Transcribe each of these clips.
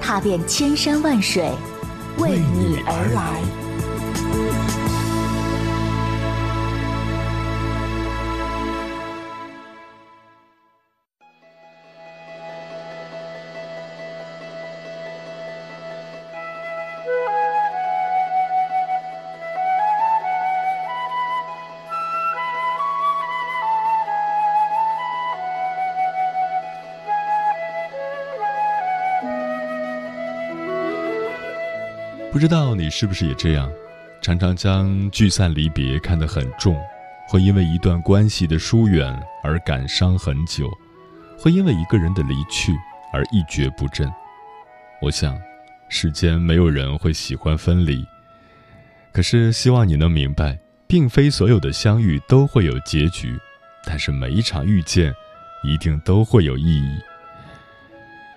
踏遍千山万水，为你而来。不知道你是不是也这样，常常将聚散离别看得很重，会因为一段关系的疏远而感伤很久，会因为一个人的离去而一蹶不振。我想，世间没有人会喜欢分离，可是希望你能明白，并非所有的相遇都会有结局，但是每一场遇见，一定都会有意义。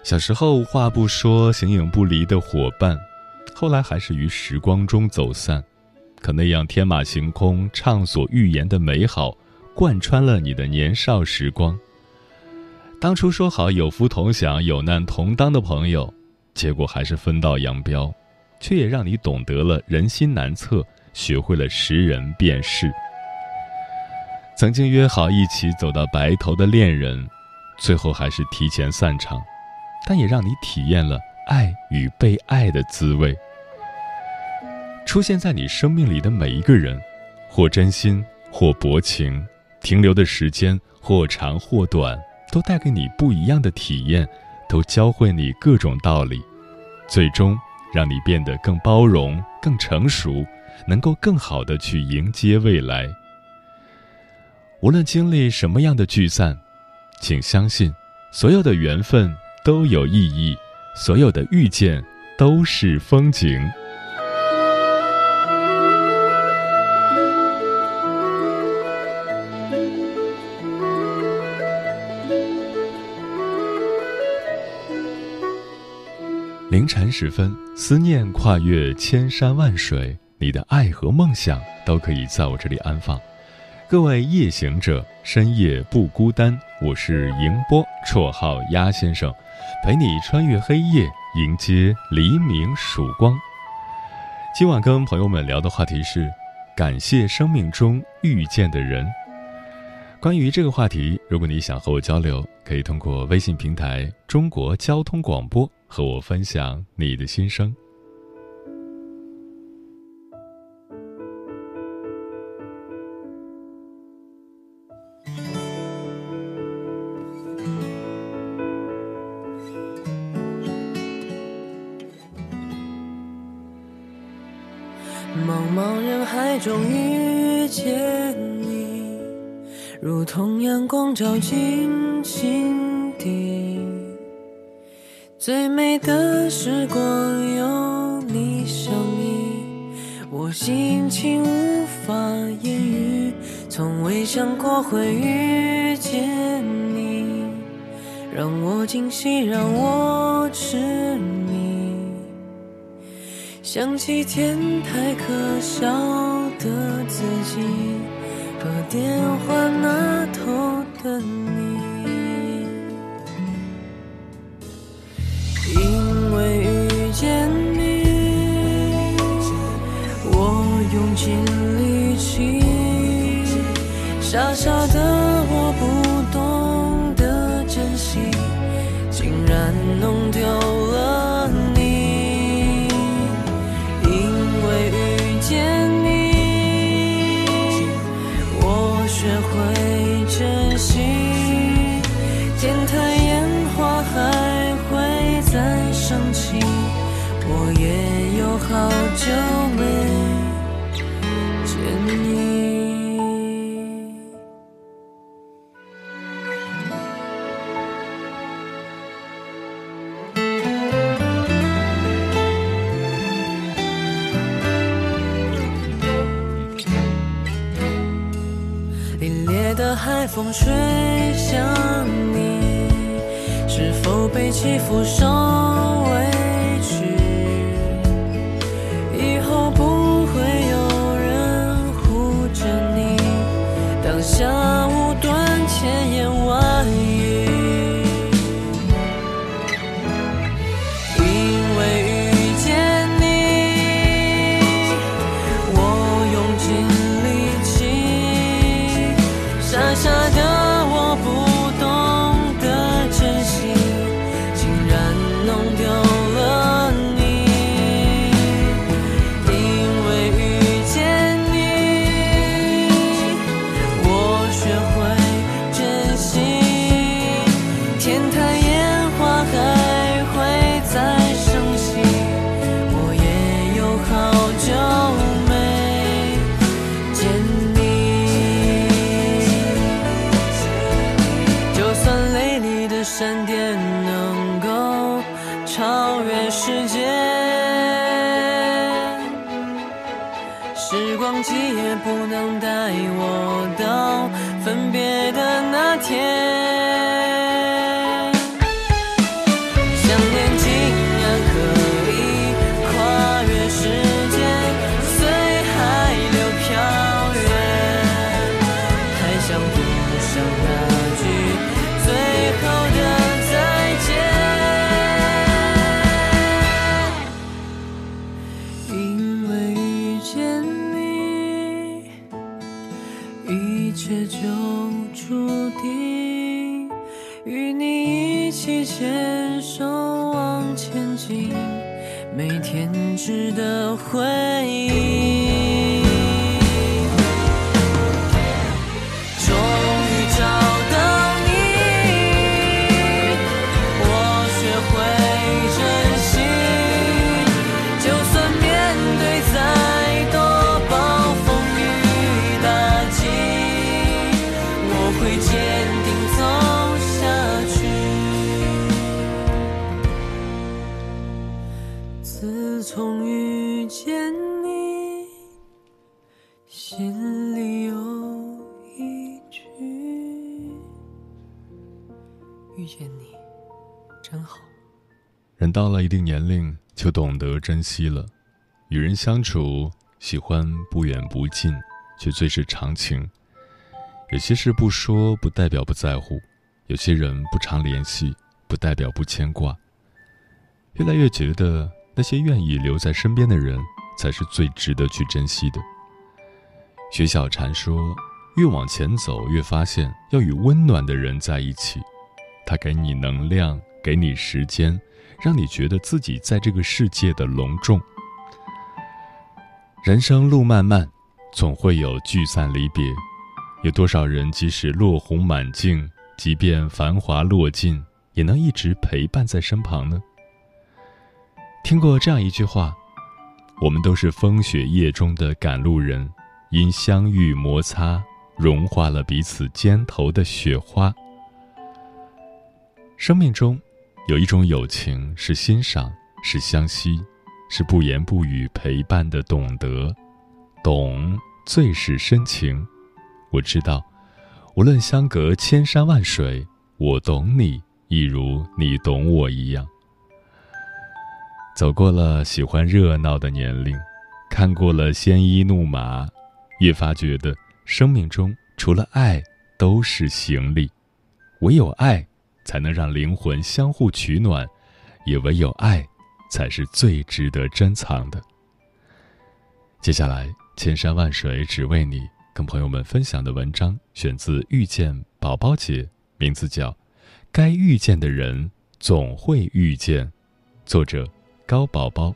小时候无话不说，形影不离的伙伴。后来还是于时光中走散，可那样天马行空、畅所欲言的美好，贯穿了你的年少时光。当初说好有福同享、有难同当的朋友，结果还是分道扬镳，却也让你懂得了人心难测，学会了识人辨事。曾经约好一起走到白头的恋人，最后还是提前散场，但也让你体验了。爱与被爱的滋味，出现在你生命里的每一个人，或真心，或薄情，停留的时间或长或短，都带给你不一样的体验，都教会你各种道理，最终让你变得更包容、更成熟，能够更好的去迎接未来。无论经历什么样的聚散，请相信，所有的缘分都有意义。所有的遇见都是风景。凌晨时分，思念跨越千山万水，你的爱和梦想都可以在我这里安放。各位夜行者，深夜不孤单。我是迎波，绰号鸭先生，陪你穿越黑夜，迎接黎明曙光。今晚跟朋友们聊的话题是：感谢生命中遇见的人。关于这个话题，如果你想和我交流，可以通过微信平台“中国交通广播”和我分享你的心声。茫茫人海中遇见你，如同阳光照进心底。最美的时光有你相依，我心情无法言喻，从未想过会遇见你，让我惊喜，让我痴迷。想起天台可笑的自己和电话那头的你，因为遇见你，我用尽力气，傻傻的好久。超越时间。时光机也不能带我到分别的那天。真好。人到了一定年龄，就懂得珍惜了。与人相处，喜欢不远不近，却最是长情。有些事不说，不代表不在乎；有些人不常联系，不代表不牵挂。越来越觉得，那些愿意留在身边的人，才是最值得去珍惜的。薛小禅说：“越往前走，越发现要与温暖的人在一起，他给你能量，给你时间。”让你觉得自己在这个世界的隆重。人生路漫漫，总会有聚散离别。有多少人即使落红满径，即便繁华落尽，也能一直陪伴在身旁呢？听过这样一句话：我们都是风雪夜中的赶路人，因相遇摩擦，融化了彼此肩头的雪花。生命中。有一种友情是欣赏，是相惜，是不言不语陪伴的懂得，懂最是深情。我知道，无论相隔千山万水，我懂你，一如你懂我一样。走过了喜欢热闹的年龄，看过了鲜衣怒马，越发觉得生命中除了爱都是行李，唯有爱。才能让灵魂相互取暖，也唯有爱，才是最值得珍藏的。接下来，千山万水只为你，跟朋友们分享的文章选自遇见宝宝姐，名字叫《该遇见的人总会遇见》，作者高宝宝。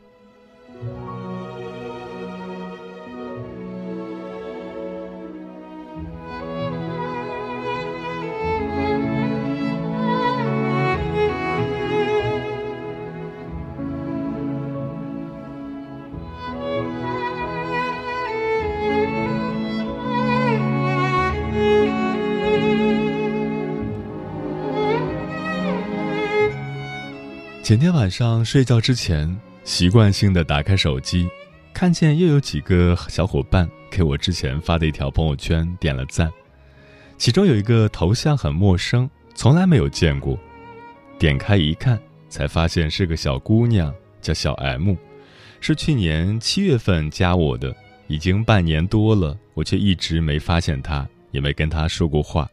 前天晚上睡觉之前，习惯性的打开手机，看见又有几个小伙伴给我之前发的一条朋友圈点了赞，其中有一个头像很陌生，从来没有见过。点开一看，才发现是个小姑娘，叫小 M，是去年七月份加我的，已经半年多了，我却一直没发现她，也没跟她说过话。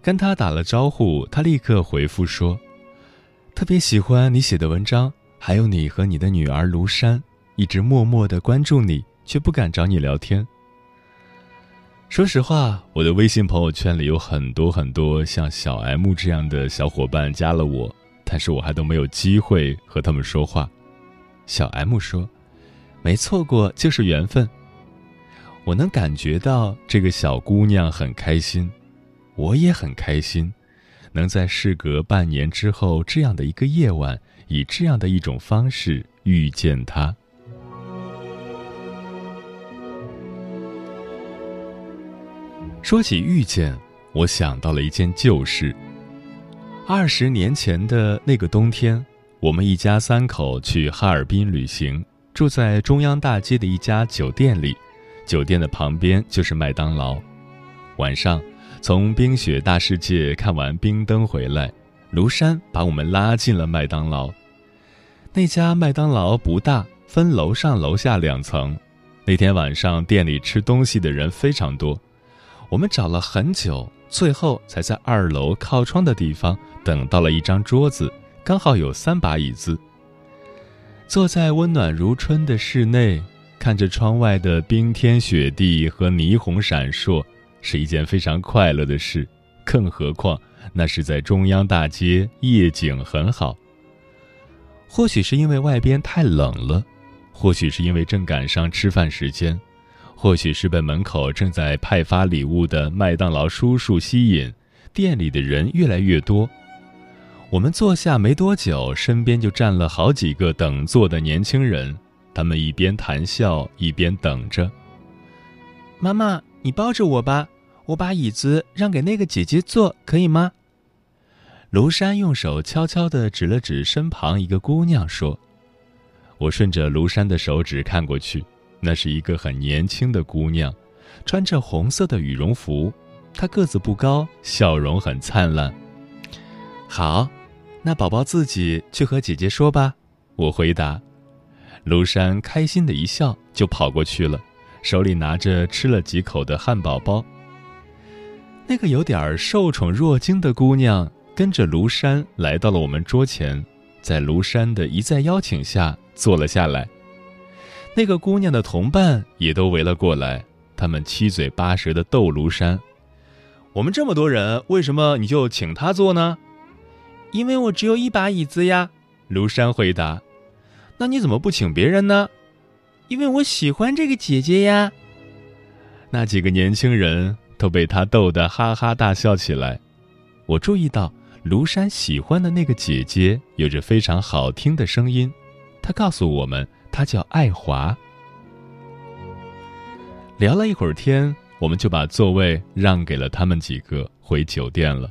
跟她打了招呼，她立刻回复说：“特别喜欢你写的文章，还有你和你的女儿卢珊，一直默默的关注你，却不敢找你聊天。”说实话，我的微信朋友圈里有很多很多像小 M 这样的小伙伴加了我，但是我还都没有机会和他们说话。小 M 说：“没错过就是缘分。”我能感觉到这个小姑娘很开心，我也很开心，能在事隔半年之后这样的一个夜晚，以这样的一种方式遇见他。说起遇见，我想到了一件旧事。二十年前的那个冬天，我们一家三口去哈尔滨旅行，住在中央大街的一家酒店里，酒店的旁边就是麦当劳。晚上，从冰雪大世界看完冰灯回来，庐山把我们拉进了麦当劳。那家麦当劳不大，分楼上楼下两层。那天晚上，店里吃东西的人非常多。我们找了很久，最后才在二楼靠窗的地方等到了一张桌子，刚好有三把椅子。坐在温暖如春的室内，看着窗外的冰天雪地和霓虹闪烁，是一件非常快乐的事。更何况那是在中央大街，夜景很好。或许是因为外边太冷了，或许是因为正赶上吃饭时间。或许是被门口正在派发礼物的麦当劳叔叔吸引，店里的人越来越多。我们坐下没多久，身边就站了好几个等座的年轻人，他们一边谈笑一边等着。妈妈，你抱着我吧，我把椅子让给那个姐姐坐，可以吗？庐山用手悄悄地指了指身旁一个姑娘，说：“我顺着庐山的手指看过去。”那是一个很年轻的姑娘，穿着红色的羽绒服。她个子不高，笑容很灿烂。好，那宝宝自己去和姐姐说吧。我回答。庐山开心的一笑，就跑过去了，手里拿着吃了几口的汉堡包。那个有点受宠若惊的姑娘跟着庐山来到了我们桌前，在庐山的一再邀请下坐了下来。那个姑娘的同伴也都围了过来，他们七嘴八舌的逗庐山：“我们这么多人，为什么你就请她坐呢？”“因为我只有一把椅子呀。”庐山回答。“那你怎么不请别人呢？”“因为我喜欢这个姐姐呀。”那几个年轻人都被他逗得哈哈大笑起来。我注意到庐山喜欢的那个姐姐有着非常好听的声音，他告诉我们。他叫爱华。聊了一会儿天，我们就把座位让给了他们几个，回酒店了。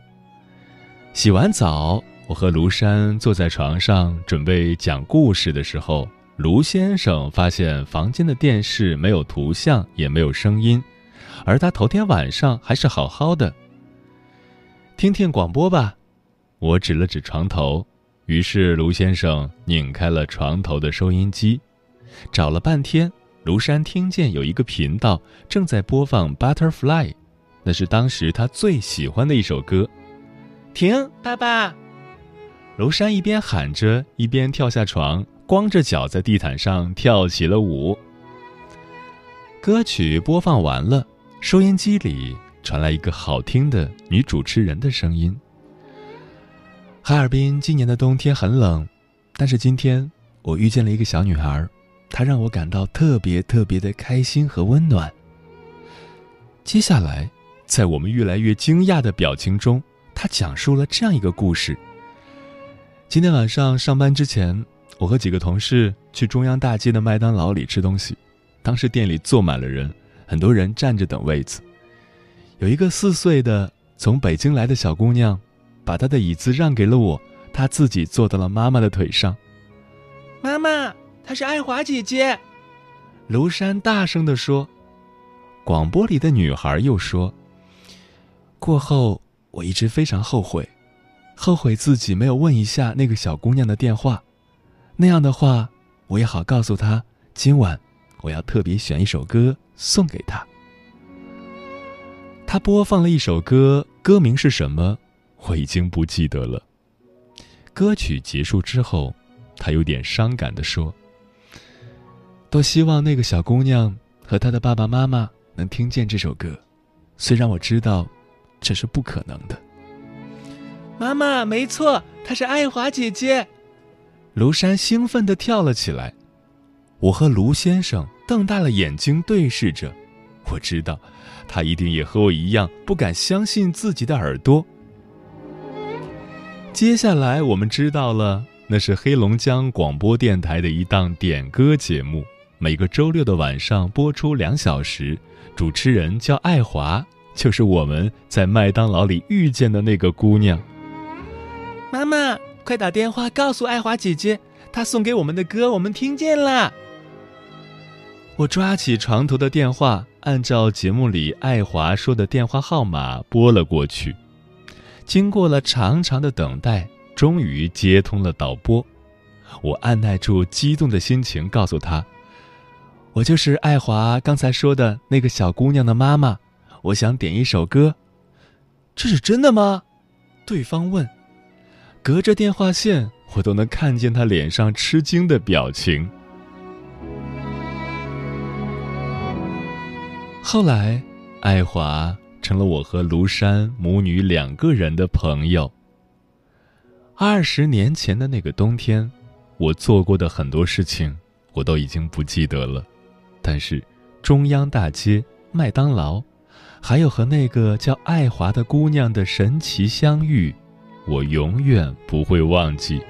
洗完澡，我和卢山坐在床上准备讲故事的时候，卢先生发现房间的电视没有图像，也没有声音，而他头天晚上还是好好的。听听广播吧，我指了指床头，于是卢先生拧开了床头的收音机。找了半天，卢山听见有一个频道正在播放《Butterfly》，那是当时他最喜欢的一首歌。停，爸爸！卢山一边喊着，一边跳下床，光着脚在地毯上跳起了舞。歌曲播放完了，收音机里传来一个好听的女主持人的声音：“哈尔滨今年的冬天很冷，但是今天我遇见了一个小女孩。”她让我感到特别特别的开心和温暖。接下来，在我们越来越惊讶的表情中，他讲述了这样一个故事：今天晚上上班之前，我和几个同事去中央大街的麦当劳里吃东西，当时店里坐满了人，很多人站着等位子。有一个四岁的从北京来的小姑娘，把她的椅子让给了我，她自己坐到了妈妈的腿上。妈妈。她是爱华姐姐，庐山大声地说。广播里的女孩又说：“过后，我一直非常后悔，后悔自己没有问一下那个小姑娘的电话，那样的话，我也好告诉她今晚我要特别选一首歌送给他。他播放了一首歌，歌名是什么？我已经不记得了。歌曲结束之后，他有点伤感的说：“多希望那个小姑娘和她的爸爸妈妈能听见这首歌，虽然我知道这是不可能的。”妈妈，没错，她是爱华姐姐。卢山兴奋地跳了起来。我和卢先生瞪大了眼睛对视着，我知道。他一定也和我一样不敢相信自己的耳朵。接下来我们知道了，那是黑龙江广播电台的一档点歌节目，每个周六的晚上播出两小时，主持人叫爱华，就是我们在麦当劳里遇见的那个姑娘。妈妈，快打电话告诉爱华姐姐，她送给我们的歌我们听见了。我抓起床头的电话。按照节目里爱华说的电话号码拨了过去，经过了长长的等待，终于接通了导播。我按耐住激动的心情，告诉他：“我就是爱华刚才说的那个小姑娘的妈妈，我想点一首歌。”这是真的吗？对方问。隔着电话线，我都能看见他脸上吃惊的表情。后来，爱华成了我和庐山母女两个人的朋友。二十年前的那个冬天，我做过的很多事情，我都已经不记得了。但是，中央大街、麦当劳，还有和那个叫爱华的姑娘的神奇相遇，我永远不会忘记。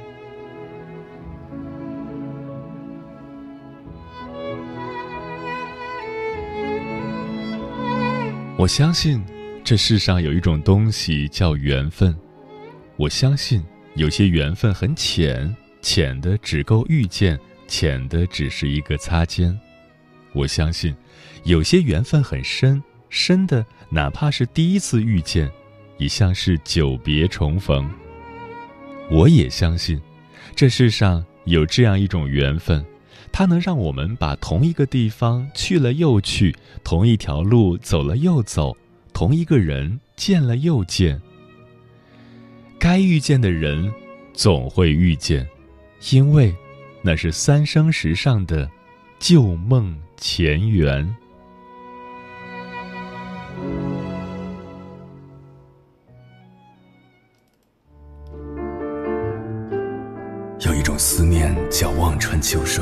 我相信，这世上有一种东西叫缘分。我相信，有些缘分很浅，浅的只够遇见，浅的只是一个擦肩。我相信，有些缘分很深，深的哪怕是第一次遇见，也像是久别重逢。我也相信，这世上有这样一种缘分。它能让我们把同一个地方去了又去，同一条路走了又走，同一个人见了又见。该遇见的人，总会遇见，因为那是三生石上的旧梦前缘。有一种思念叫望穿秋水。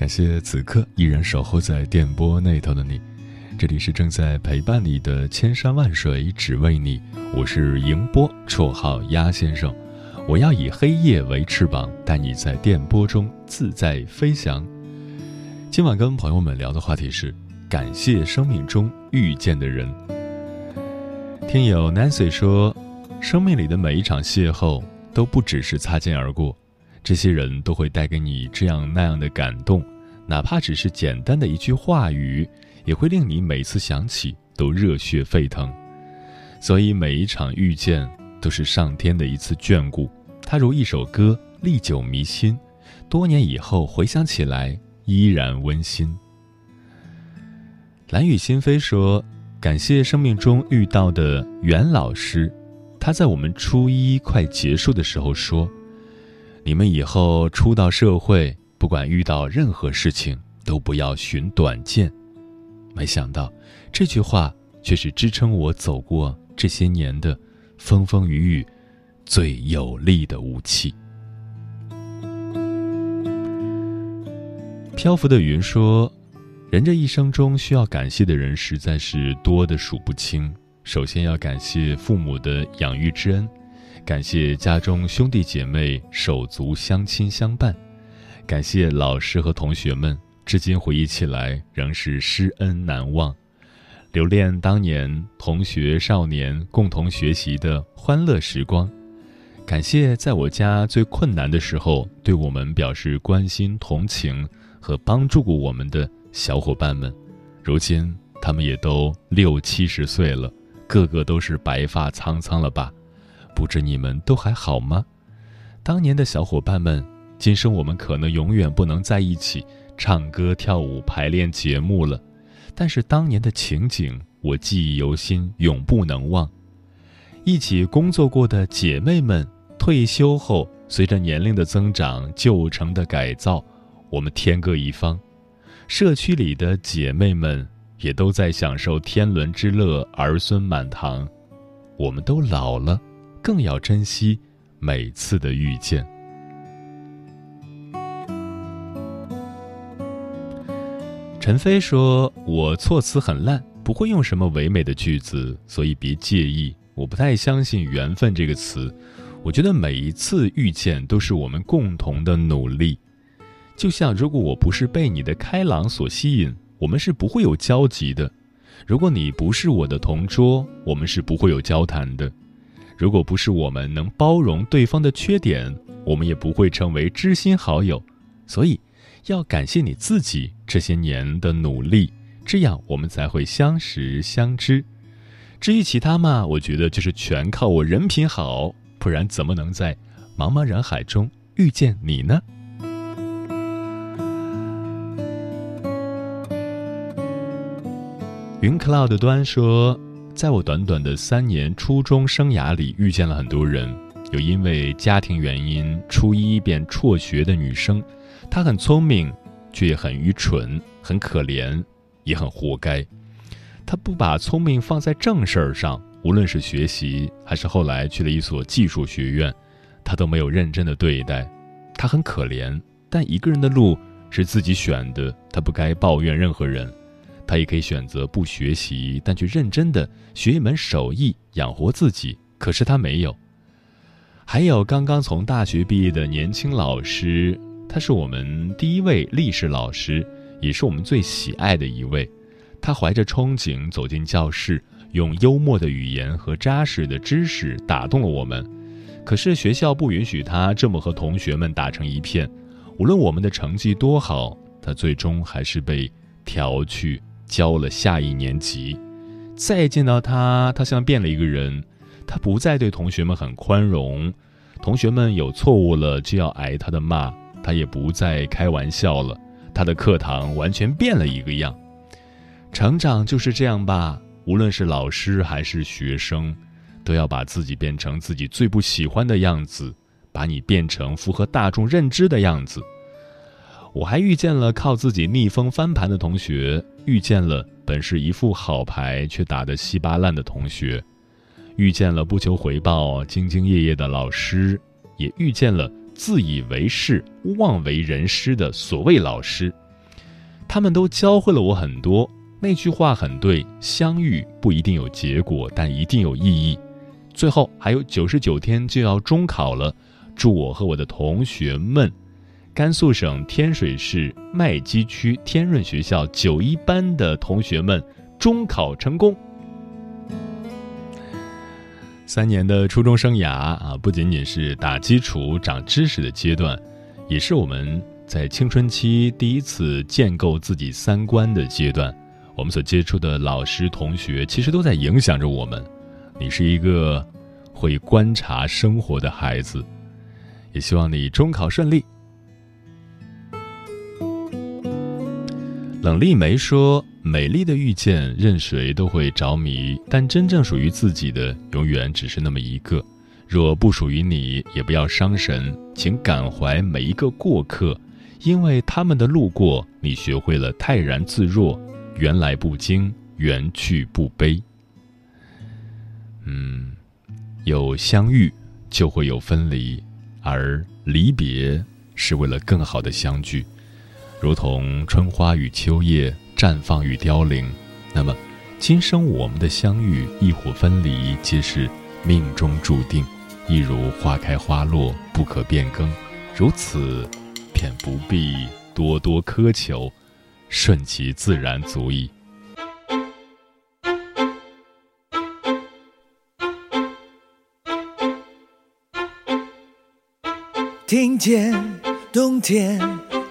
感谢此刻依然守候在电波那头的你，这里是正在陪伴你的千山万水只为你，我是迎波，绰号鸭先生。我要以黑夜为翅膀，带你在电波中自在飞翔。今晚跟朋友们聊的话题是感谢生命中遇见的人。听友 Nancy 说，生命里的每一场邂逅都不只是擦肩而过。这些人都会带给你这样那样的感动，哪怕只是简单的一句话语，也会令你每次想起都热血沸腾。所以每一场遇见都是上天的一次眷顾，它如一首歌，历久弥新，多年以后回想起来依然温馨。蓝雨心飞说：“感谢生命中遇到的袁老师，他在我们初一快结束的时候说。”你们以后出到社会，不管遇到任何事情，都不要寻短见。没想到，这句话却是支撑我走过这些年的风风雨雨最有力的武器。漂浮的云说：“人这一生中需要感谢的人实在是多的数不清，首先要感谢父母的养育之恩，感谢家中兄弟姐妹手足相亲相伴，感谢老师和同学们，至今回忆起来仍是师恩难忘，留恋当年同学少年共同学习的欢乐时光。感谢在我家最困难的时候对我们表示关心、同情和帮助过我们的小伙伴们，如今他们也都六七十岁了，个个都是白发苍苍了吧？不知你们都还好吗？当年的小伙伴们，今生我们可能永远不能在一起唱歌、跳舞、排练节目了，但是当年的情景我记忆犹新，永不能忘。一起工作过的姐妹们。退休后，随着年龄的增长，旧城的改造，我们天各一方。社区里的姐妹们也都在享受天伦之乐，儿孙满堂。我们都老了，更要珍惜每次的遇见。陈飞说：“我措辞很烂，不会用什么唯美的句子，所以别介意。我不太相信缘分这个词。”我觉得每一次遇见都是我们共同的努力，就像如果我不是被你的开朗所吸引，我们是不会有交集的；如果你不是我的同桌，我们是不会有交谈的；如果不是我们能包容对方的缺点，我们也不会成为知心好友。所以，要感谢你自己这些年的努力，这样我们才会相识相知。至于其他嘛，我觉得就是全靠我人品好。不然怎么能在茫茫人海中遇见你呢？云 cloud 端说，在我短短的三年初中生涯里，遇见了很多人，有因为家庭原因初一便辍学的女生，她很聪明，却也很愚蠢，很可怜，也很活该。她不把聪明放在正事儿上。无论是学习，还是后来去了一所技术学院，他都没有认真的对待。他很可怜，但一个人的路是自己选的，他不该抱怨任何人。他也可以选择不学习，但去认真的学一门手艺养活自己。可是他没有。还有刚刚从大学毕业的年轻老师，他是我们第一位历史老师，也是我们最喜爱的一位。他怀着憧憬走进教室。用幽默的语言和扎实的知识打动了我们，可是学校不允许他这么和同学们打成一片。无论我们的成绩多好，他最终还是被调去教了下一年级。再见到他，他像变了一个人。他不再对同学们很宽容，同学们有错误了就要挨他的骂，他也不再开玩笑了。他的课堂完全变了一个样。成长就是这样吧。无论是老师还是学生，都要把自己变成自己最不喜欢的样子，把你变成符合大众认知的样子。我还遇见了靠自己逆风翻盘的同学，遇见了本是一副好牌却打得稀巴烂的同学，遇见了不求回报、兢兢业业的老师，也遇见了自以为是、妄为人师的所谓老师。他们都教会了我很多。那句话很对，相遇不一定有结果，但一定有意义。最后还有九十九天就要中考了，祝我和我的同学们，甘肃省天水市麦积区天润学校九一班的同学们中考成功。三年的初中生涯啊，不仅仅是打基础、长知识的阶段，也是我们在青春期第一次建构自己三观的阶段。我们所接触的老师、同学，其实都在影响着我们。你是一个会观察生活的孩子，也希望你中考顺利。冷丽梅说：“美丽的遇见，任谁都会着迷，但真正属于自己的，永远只是那么一个。若不属于你，也不要伤神，请感怀每一个过客，因为他们的路过，你学会了泰然自若。”缘来不惊，缘去不悲。嗯，有相遇就会有分离，而离别是为了更好的相聚。如同春花与秋叶，绽放与凋零。那么，今生我们的相遇，亦或分离，皆是命中注定。一如花开花落，不可变更。如此，便不必多多苛求，顺其自然足矣。听见冬天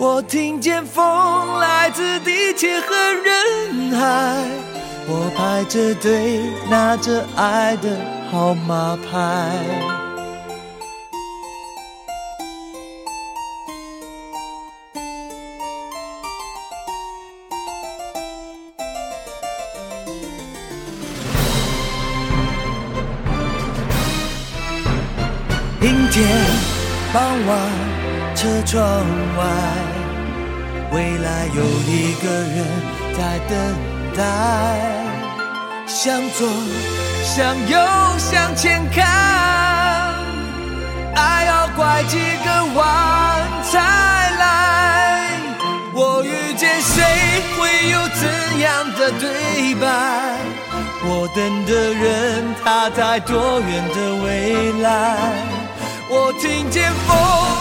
我听见风来自地铁和人海，我排着队拿着爱的号码牌。阴天傍晚，车窗外，未来有一个人在等待。向左，向右，向前看，爱要拐几个弯才来。我遇见谁，会有怎样的对白？我等的人，他在多远的未来？我听见风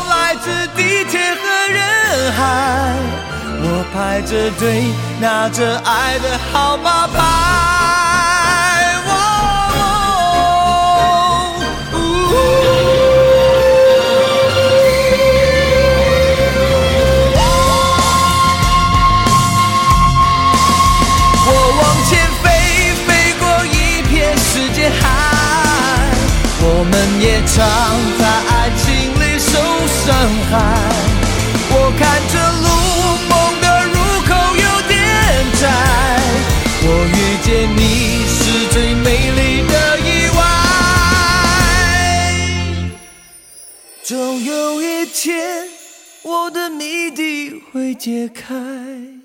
来自地铁和人海，我排着队拿着爱的号码牌。解开。